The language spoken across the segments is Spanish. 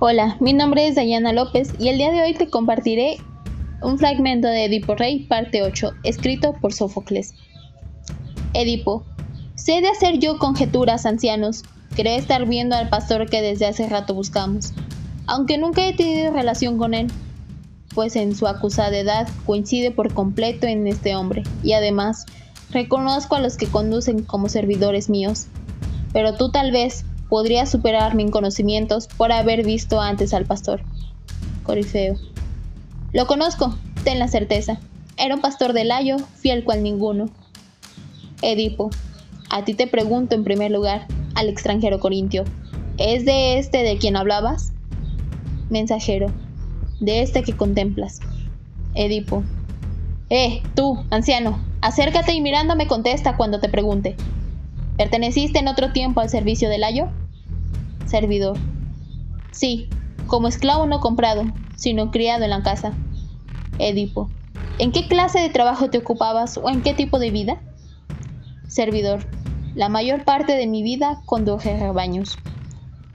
Hola, mi nombre es Dayana López y el día de hoy te compartiré un fragmento de Edipo Rey, parte 8, escrito por Sófocles. Edipo, sé de hacer yo conjeturas, ancianos. Creo estar viendo al pastor que desde hace rato buscamos, aunque nunca he tenido relación con él, pues en su acusada edad coincide por completo en este hombre, y además reconozco a los que conducen como servidores míos. Pero tú tal vez, podría superarme en conocimientos por haber visto antes al pastor. Corifeo. Lo conozco, ten la certeza. Era un pastor de Layo, fiel cual ninguno. Edipo. A ti te pregunto en primer lugar, al extranjero corintio, ¿es de este de quien hablabas? Mensajero. De este que contemplas. Edipo. Eh, tú, anciano, acércate y mirándome contesta cuando te pregunte. ¿Perteneciste en otro tiempo al servicio del ayo? Servidor. Sí, como esclavo no comprado, sino criado en la casa. Edipo. ¿En qué clase de trabajo te ocupabas o en qué tipo de vida? Servidor. La mayor parte de mi vida conduje rebaños.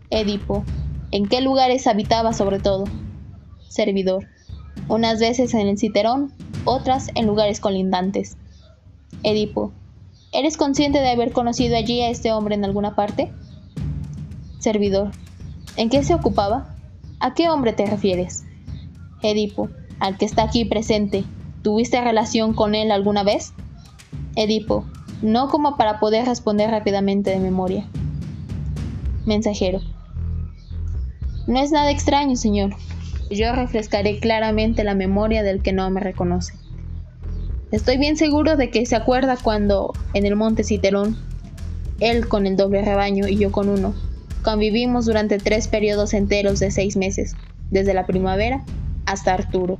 Edipo. ¿En qué lugares habitaba sobre todo? Servidor. Unas veces en el citerón, otras en lugares colindantes. Edipo. ¿Eres consciente de haber conocido allí a este hombre en alguna parte? Servidor. ¿En qué se ocupaba? ¿A qué hombre te refieres? Edipo. Al que está aquí presente. ¿Tuviste relación con él alguna vez? Edipo. No como para poder responder rápidamente de memoria. Mensajero. No es nada extraño, señor. Yo refrescaré claramente la memoria del que no me reconoce. Estoy bien seguro de que se acuerda cuando, en el monte Citerón, él con el doble rebaño y yo con uno, convivimos durante tres periodos enteros de seis meses, desde la primavera hasta Arturo.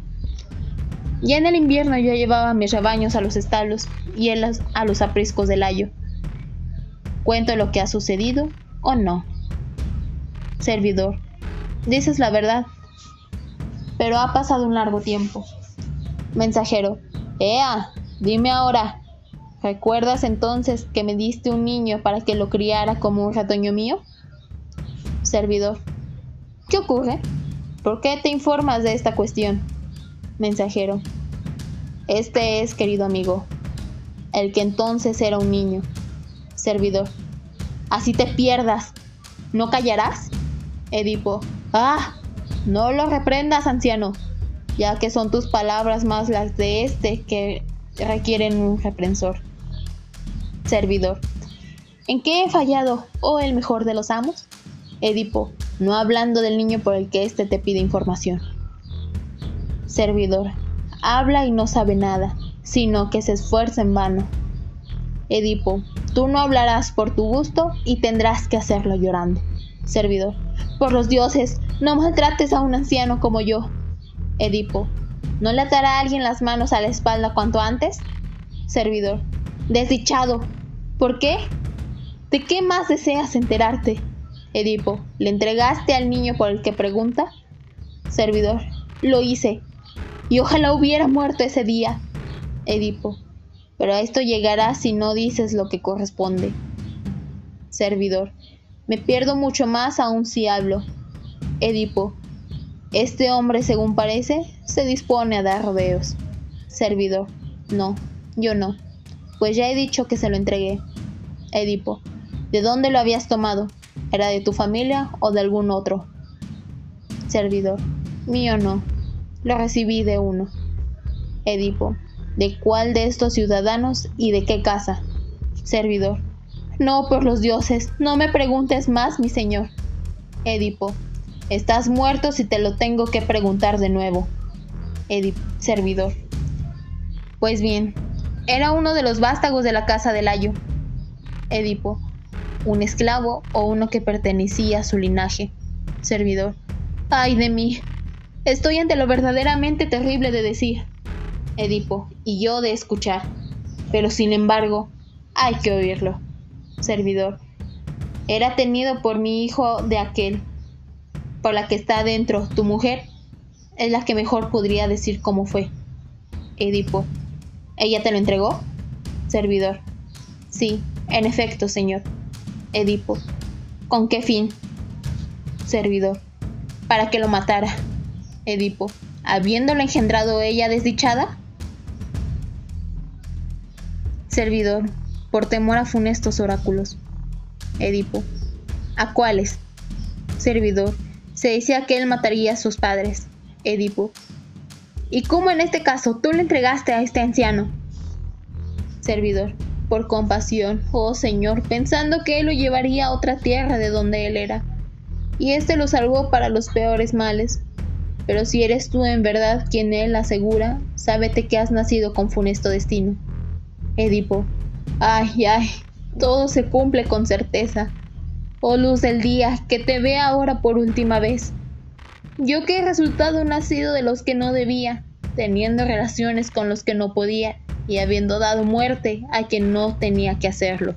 Ya en el invierno yo llevaba mis rebaños a los establos y él a los apriscos del ayo. ¿Cuento lo que ha sucedido o no? Servidor, dices la verdad, pero ha pasado un largo tiempo. Mensajero, Ea, dime ahora, ¿recuerdas entonces que me diste un niño para que lo criara como un ratoño mío? Servidor, ¿qué ocurre? ¿Por qué te informas de esta cuestión? Mensajero, este es, querido amigo, el que entonces era un niño. Servidor, así te pierdas, ¿no callarás? Edipo, ah, no lo reprendas, anciano ya que son tus palabras más las de este que requieren un reprensor. Servidor. ¿En qué he fallado, oh el mejor de los amos? Edipo, no hablando del niño por el que éste te pide información. Servidor. Habla y no sabe nada, sino que se esfuerza en vano. Edipo, tú no hablarás por tu gusto y tendrás que hacerlo llorando. Servidor. Por los dioses, no maltrates a un anciano como yo, Edipo. ¿No le atará a alguien las manos a la espalda cuanto antes? Servidor. Desdichado. ¿Por qué? ¿De qué más deseas enterarte? Edipo. ¿Le entregaste al niño por el que pregunta? Servidor. Lo hice. Y ojalá hubiera muerto ese día. Edipo. Pero a esto llegará si no dices lo que corresponde. Servidor. Me pierdo mucho más aún si hablo. Edipo. Este hombre, según parece, se dispone a dar rodeos. Servidor. No, yo no. Pues ya he dicho que se lo entregué. Edipo. ¿De dónde lo habías tomado? ¿Era de tu familia o de algún otro? Servidor. Mío no. Lo recibí de uno. Edipo. ¿De cuál de estos ciudadanos y de qué casa? Servidor. No, por los dioses, no me preguntes más, mi señor. Edipo. Estás muerto si te lo tengo que preguntar de nuevo. Edip, servidor. Pues bien, era uno de los vástagos de la casa del Ayo. Edipo, un esclavo o uno que pertenecía a su linaje. Servidor. Ay de mí. Estoy ante lo verdaderamente terrible de decir. Edipo, y yo de escuchar. Pero sin embargo, hay que oírlo. Servidor. Era tenido por mi hijo de aquel por la que está adentro tu mujer, es la que mejor podría decir cómo fue. Edipo. ¿Ella te lo entregó? Servidor. Sí, en efecto, señor. Edipo. ¿Con qué fin? Servidor. para que lo matara. Edipo, habiéndolo engendrado ella desdichada. Servidor, por temor a funestos oráculos. Edipo, ¿a cuáles? Servidor, se decía que él mataría a sus padres. Edipo, ¿y cómo en este caso tú le entregaste a este anciano? Servidor, por compasión, oh Señor, pensando que él lo llevaría a otra tierra de donde él era, y éste lo salvó para los peores males. Pero si eres tú en verdad quien él asegura, sábete que has nacido con funesto destino. Edipo, ay, ay, todo se cumple con certeza. Oh luz del día, que te vea ahora por última vez. Yo que he resultado nacido de los que no debía, teniendo relaciones con los que no podía, y habiendo dado muerte a quien no tenía que hacerlo.